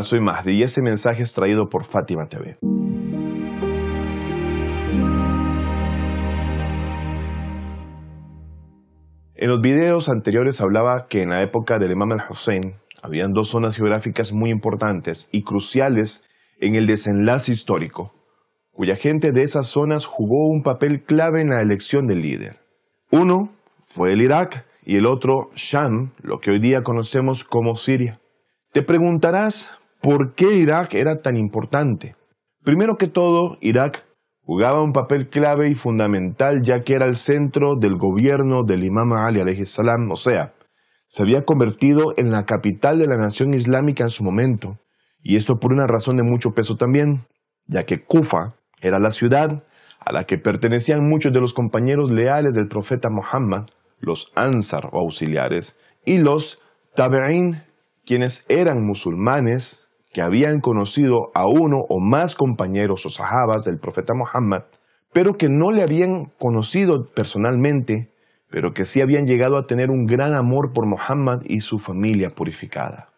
Hola, soy Mahdi y este mensaje es traído por Fátima TV. En los videos anteriores hablaba que en la época del Imam al-Hussein habían dos zonas geográficas muy importantes y cruciales en el desenlace histórico, cuya gente de esas zonas jugó un papel clave en la elección del líder. Uno fue el Irak y el otro Sham, lo que hoy día conocemos como Siria. Te preguntarás por qué Irak era tan importante. Primero que todo, Irak jugaba un papel clave y fundamental ya que era el centro del gobierno del Imam Ali salam, o sea, se había convertido en la capital de la nación islámica en su momento, y esto por una razón de mucho peso también, ya que Kufa era la ciudad a la que pertenecían muchos de los compañeros leales del profeta Muhammad, los Ansar o auxiliares, y los Tabe'in, quienes eran musulmanes que habían conocido a uno o más compañeros o sahabas del profeta Muhammad, pero que no le habían conocido personalmente, pero que sí habían llegado a tener un gran amor por Muhammad y su familia purificada.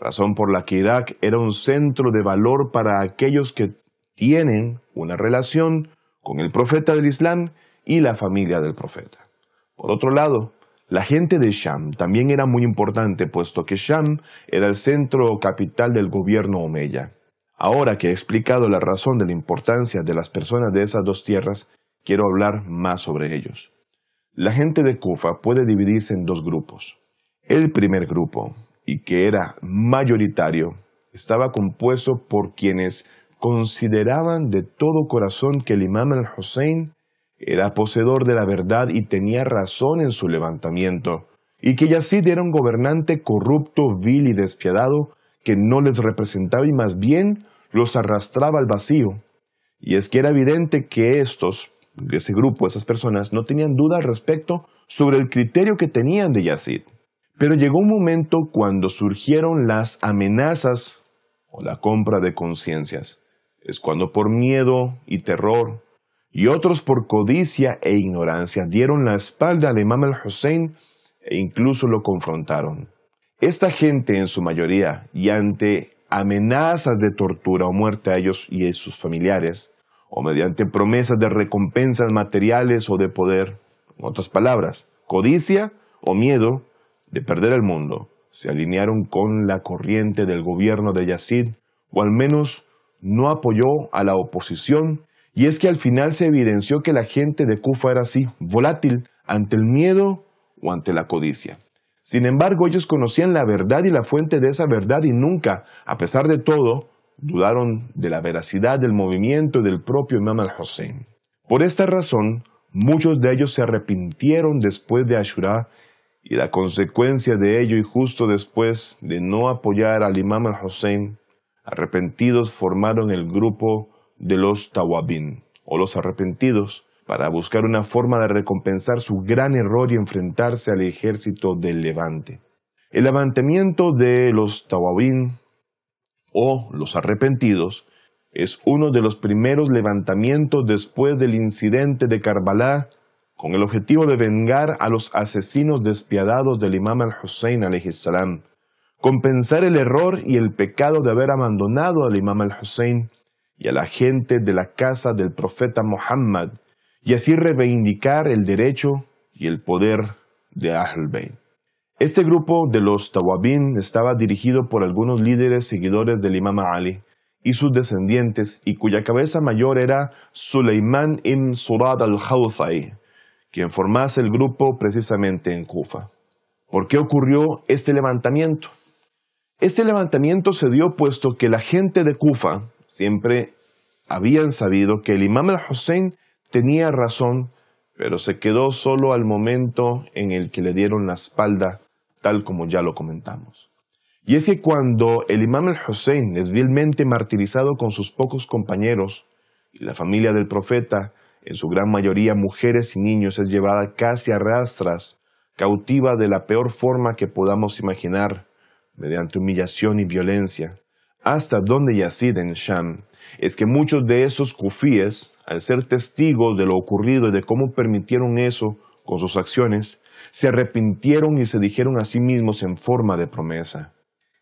Razón por la que Irak era un centro de valor para aquellos que tienen una relación con el profeta del Islam y la familia del profeta. Por otro lado, la gente de Sham también era muy importante, puesto que Sham era el centro o capital del gobierno omeya. Ahora que he explicado la razón de la importancia de las personas de esas dos tierras, quiero hablar más sobre ellos. La gente de Kufa puede dividirse en dos grupos. El primer grupo, y que era mayoritario, estaba compuesto por quienes consideraban de todo corazón que el imam al-Hussein era poseedor de la verdad y tenía razón en su levantamiento, y que Yazid era un gobernante corrupto, vil y despiadado, que no les representaba y más bien los arrastraba al vacío. Y es que era evidente que estos, ese grupo, esas personas, no tenían duda al respecto sobre el criterio que tenían de Yazid. Pero llegó un momento cuando surgieron las amenazas o la compra de conciencias. Es cuando por miedo y terror y otros por codicia e ignorancia dieron la espalda al imam al-Hussein e incluso lo confrontaron. Esta gente en su mayoría, y ante amenazas de tortura o muerte a ellos y a sus familiares, o mediante promesas de recompensas materiales o de poder, en otras palabras, codicia o miedo de perder el mundo, se alinearon con la corriente del gobierno de Yazid, o al menos no apoyó a la oposición y es que al final se evidenció que la gente de Kufa era así, volátil ante el miedo o ante la codicia. Sin embargo, ellos conocían la verdad y la fuente de esa verdad y nunca, a pesar de todo, dudaron de la veracidad del movimiento del propio Imam al-Hussein. Por esta razón, muchos de ellos se arrepintieron después de Ashura y la consecuencia de ello y justo después de no apoyar al Imam al-Hussein, arrepentidos formaron el grupo de los Tawabin, o los arrepentidos, para buscar una forma de recompensar su gran error y enfrentarse al ejército del Levante. El levantamiento de los Tawabin, o los arrepentidos, es uno de los primeros levantamientos después del incidente de Karbala, con el objetivo de vengar a los asesinos despiadados del imam al-Hussein salam, compensar el error y el pecado de haber abandonado al imam al-Hussein y a la gente de la casa del profeta Muhammad, y así reivindicar el derecho y el poder de Ahl Bayt. Este grupo de los Tawabin estaba dirigido por algunos líderes seguidores del Imam Ali y sus descendientes, y cuya cabeza mayor era Suleiman ibn Surad al-Hawthai, quien formase el grupo precisamente en Kufa. ¿Por qué ocurrió este levantamiento? Este levantamiento se dio puesto que la gente de Kufa, siempre habían sabido que el imam al-Hussein tenía razón, pero se quedó solo al momento en el que le dieron la espalda, tal como ya lo comentamos. Y es que cuando el imam al-Hussein es vilmente martirizado con sus pocos compañeros y la familia del profeta, en su gran mayoría mujeres y niños, es llevada casi a rastras, cautiva de la peor forma que podamos imaginar, mediante humillación y violencia, hasta donde Yazid en Sham, es que muchos de esos kufíes, al ser testigos de lo ocurrido y de cómo permitieron eso con sus acciones, se arrepintieron y se dijeron a sí mismos en forma de promesa,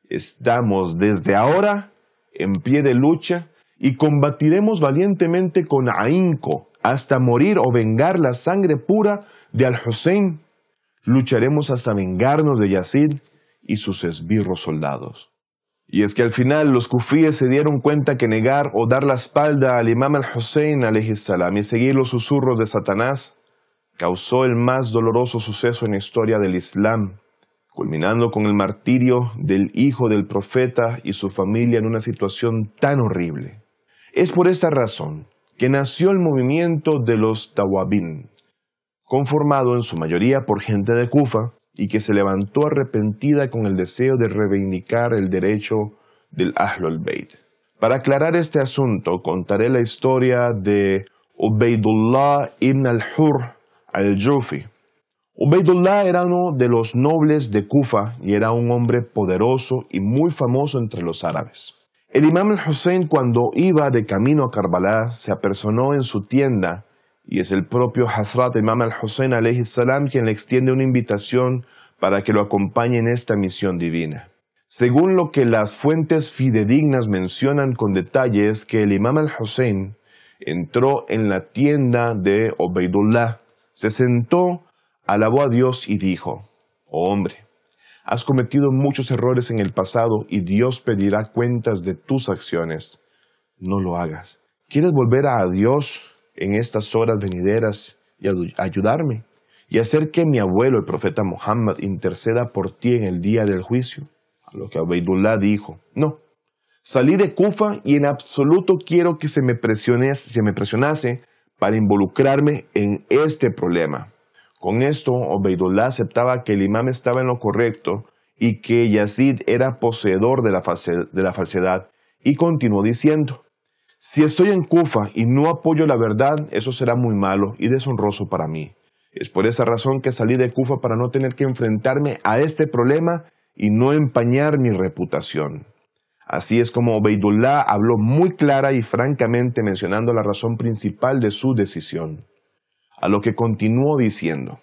estamos desde ahora en pie de lucha y combatiremos valientemente con ahínco hasta morir o vengar la sangre pura de Al-Hussein. Lucharemos hasta vengarnos de Yazid y sus esbirros soldados. Y es que al final los kufíes se dieron cuenta que negar o dar la espalda al imam al-Hussein salam y seguir los susurros de Satanás causó el más doloroso suceso en la historia del Islam, culminando con el martirio del hijo del profeta y su familia en una situación tan horrible. Es por esta razón que nació el movimiento de los Tawabin, conformado en su mayoría por gente de Kufa y que se levantó arrepentida con el deseo de reivindicar el derecho del Ahlul Bayt. Para aclarar este asunto, contaré la historia de Ubaidullah ibn al-Hur al-Jufi. Ubaidullah era uno de los nobles de Kufa y era un hombre poderoso y muy famoso entre los árabes. El imam al-Hussein cuando iba de camino a Karbala se apersonó en su tienda y es el propio Hazrat Imam al-Hussein salam quien le extiende una invitación para que lo acompañe en esta misión divina. Según lo que las fuentes fidedignas mencionan con detalle es que el Imam al-Hussein entró en la tienda de Obeidullah, se sentó, alabó a Dios y dijo, oh hombre, has cometido muchos errores en el pasado y Dios pedirá cuentas de tus acciones. No lo hagas. ¿Quieres volver a Dios en estas horas venideras y ayudarme y hacer que mi abuelo, el profeta Muhammad, interceda por ti en el día del juicio. A lo que Abeidullah dijo, no, salí de Kufa y en absoluto quiero que se me, se me presionase para involucrarme en este problema. Con esto, Obeidullah aceptaba que el imam estaba en lo correcto y que Yazid era poseedor de la falsedad y continuó diciendo, si estoy en Kufa y no apoyo la verdad, eso será muy malo y deshonroso para mí. Es por esa razón que salí de Kufa para no tener que enfrentarme a este problema y no empañar mi reputación. Así es como Obeidullah habló muy clara y francamente mencionando la razón principal de su decisión. A lo que continuó diciendo,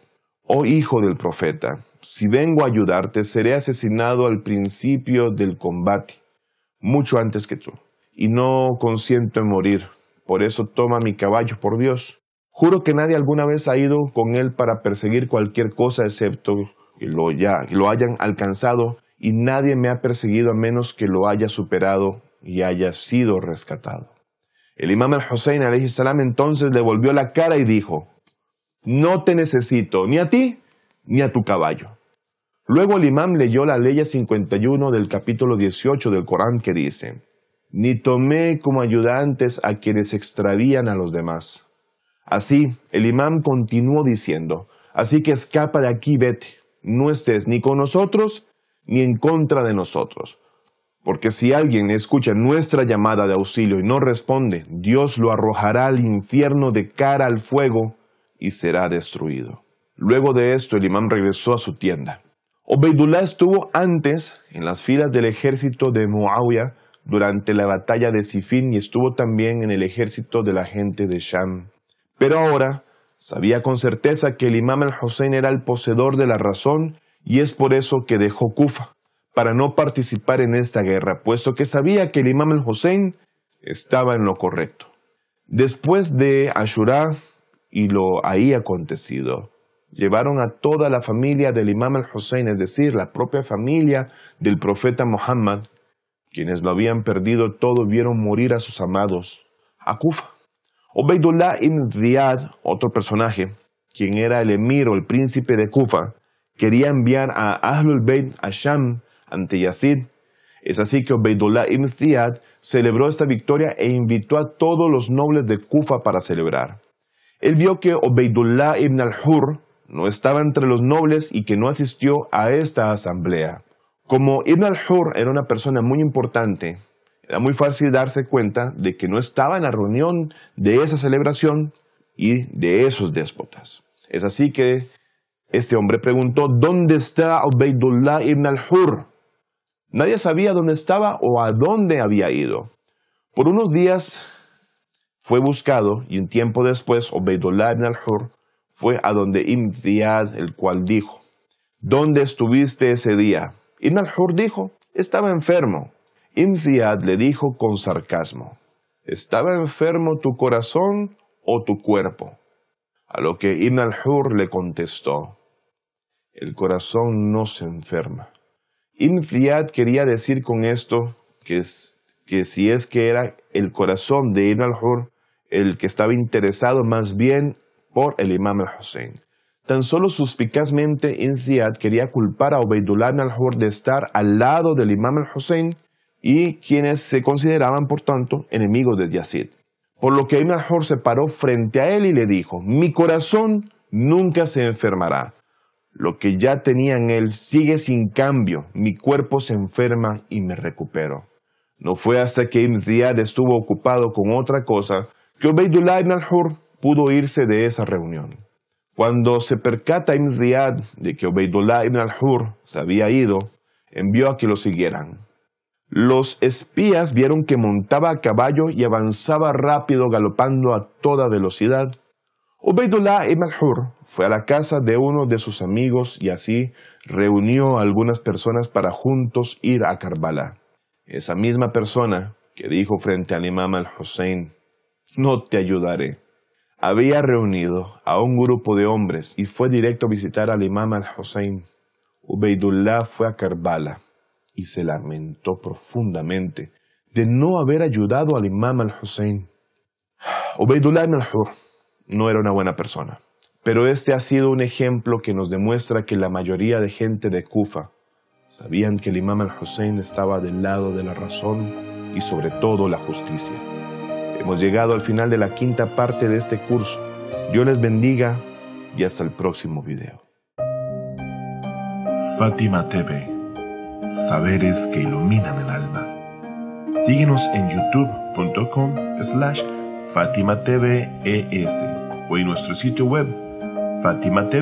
Oh hijo del profeta, si vengo a ayudarte, seré asesinado al principio del combate, mucho antes que tú y no consiento en morir. Por eso toma mi caballo, por Dios. Juro que nadie alguna vez ha ido con él para perseguir cualquier cosa excepto que lo, ya, lo hayan alcanzado y nadie me ha perseguido a menos que lo haya superado y haya sido rescatado. El imam al-Hussein salam entonces le volvió la cara y dijo, no te necesito ni a ti ni a tu caballo. Luego el imam leyó la ley 51 del capítulo 18 del Corán que dice, ni tomé como ayudantes a quienes extravían a los demás. Así, el imán continuó diciendo, así que escapa de aquí, vete, no estés ni con nosotros ni en contra de nosotros. Porque si alguien escucha nuestra llamada de auxilio y no responde, Dios lo arrojará al infierno de cara al fuego y será destruido. Luego de esto, el imán regresó a su tienda. Obeidullah estuvo antes en las filas del ejército de Muawiyah durante la batalla de Sifin y estuvo también en el ejército de la gente de Sham. Pero ahora sabía con certeza que el imam al-Hussein era el poseedor de la razón y es por eso que dejó Kufa, para no participar en esta guerra, puesto que sabía que el imam al-Hussein estaba en lo correcto. Después de Ashura y lo ahí acontecido, llevaron a toda la familia del imam al-Hussein, es decir, la propia familia del profeta Muhammad, quienes lo habían perdido todo vieron morir a sus amados, a Kufa. Obeidullah ibn Ziyad, otro personaje, quien era el emir o el príncipe de Kufa, quería enviar a Ahlul Bayt a Sham ante Yazid. Es así que Obeidullah ibn Ziyad celebró esta victoria e invitó a todos los nobles de Kufa para celebrar. Él vio que Obeidullah ibn al-Hur no estaba entre los nobles y que no asistió a esta asamblea. Como Ibn al-Hur era una persona muy importante, era muy fácil darse cuenta de que no estaba en la reunión de esa celebración y de esos déspotas. Es así que este hombre preguntó, ¿dónde está Ubaidullah ibn al-Hur? Nadie sabía dónde estaba o a dónde había ido. Por unos días fue buscado y un tiempo después Ubaidullah ibn al-Hur fue a donde Ibn el cual dijo, ¿dónde estuviste ese día? Ibn al-Hur dijo, estaba enfermo. Imziad le dijo con sarcasmo, ¿estaba enfermo tu corazón o tu cuerpo? A lo que Ibn al-Hur le contestó, el corazón no se enferma. Ibn quería decir con esto que, que si es que era el corazón de Ibn al-Hur el que estaba interesado más bien por el imam al-Hussein. Tan solo suspicazmente Inziad quería culpar a Ubaidullah al-Hur de estar al lado del imam al-Hussein y quienes se consideraban, por tanto, enemigos de Yazid. Por lo que Ibn al-Hur se paró frente a él y le dijo, mi corazón nunca se enfermará. Lo que ya tenía en él sigue sin cambio, mi cuerpo se enferma y me recupero. No fue hasta que Ibn estuvo ocupado con otra cosa que Ubaidullah ibn al-Hur pudo irse de esa reunión. Cuando se percata Ibn Ziyad de que Ubaidullah ibn al-Hur se había ido, envió a que lo siguieran. Los espías vieron que montaba a caballo y avanzaba rápido galopando a toda velocidad. Ubaidullah ibn al-Hur fue a la casa de uno de sus amigos y así reunió a algunas personas para juntos ir a Karbala. Esa misma persona que dijo frente al imam al-Hussein, no te ayudaré. Había reunido a un grupo de hombres y fue directo a visitar al imam al-Hussein. Ubaidullah fue a Karbala y se lamentó profundamente de no haber ayudado al imam al-Hussein. Ubaidullah al-Hur no era una buena persona, pero este ha sido un ejemplo que nos demuestra que la mayoría de gente de Kufa sabían que el imam al-Hussein estaba del lado de la razón y sobre todo la justicia. Hemos llegado al final de la quinta parte de este curso. Dios les bendiga y hasta el próximo video. Fátima TV. Saberes que iluminan el alma. Síguenos en youtube.com slash Fátima o en nuestro sitio web fatimatv.es.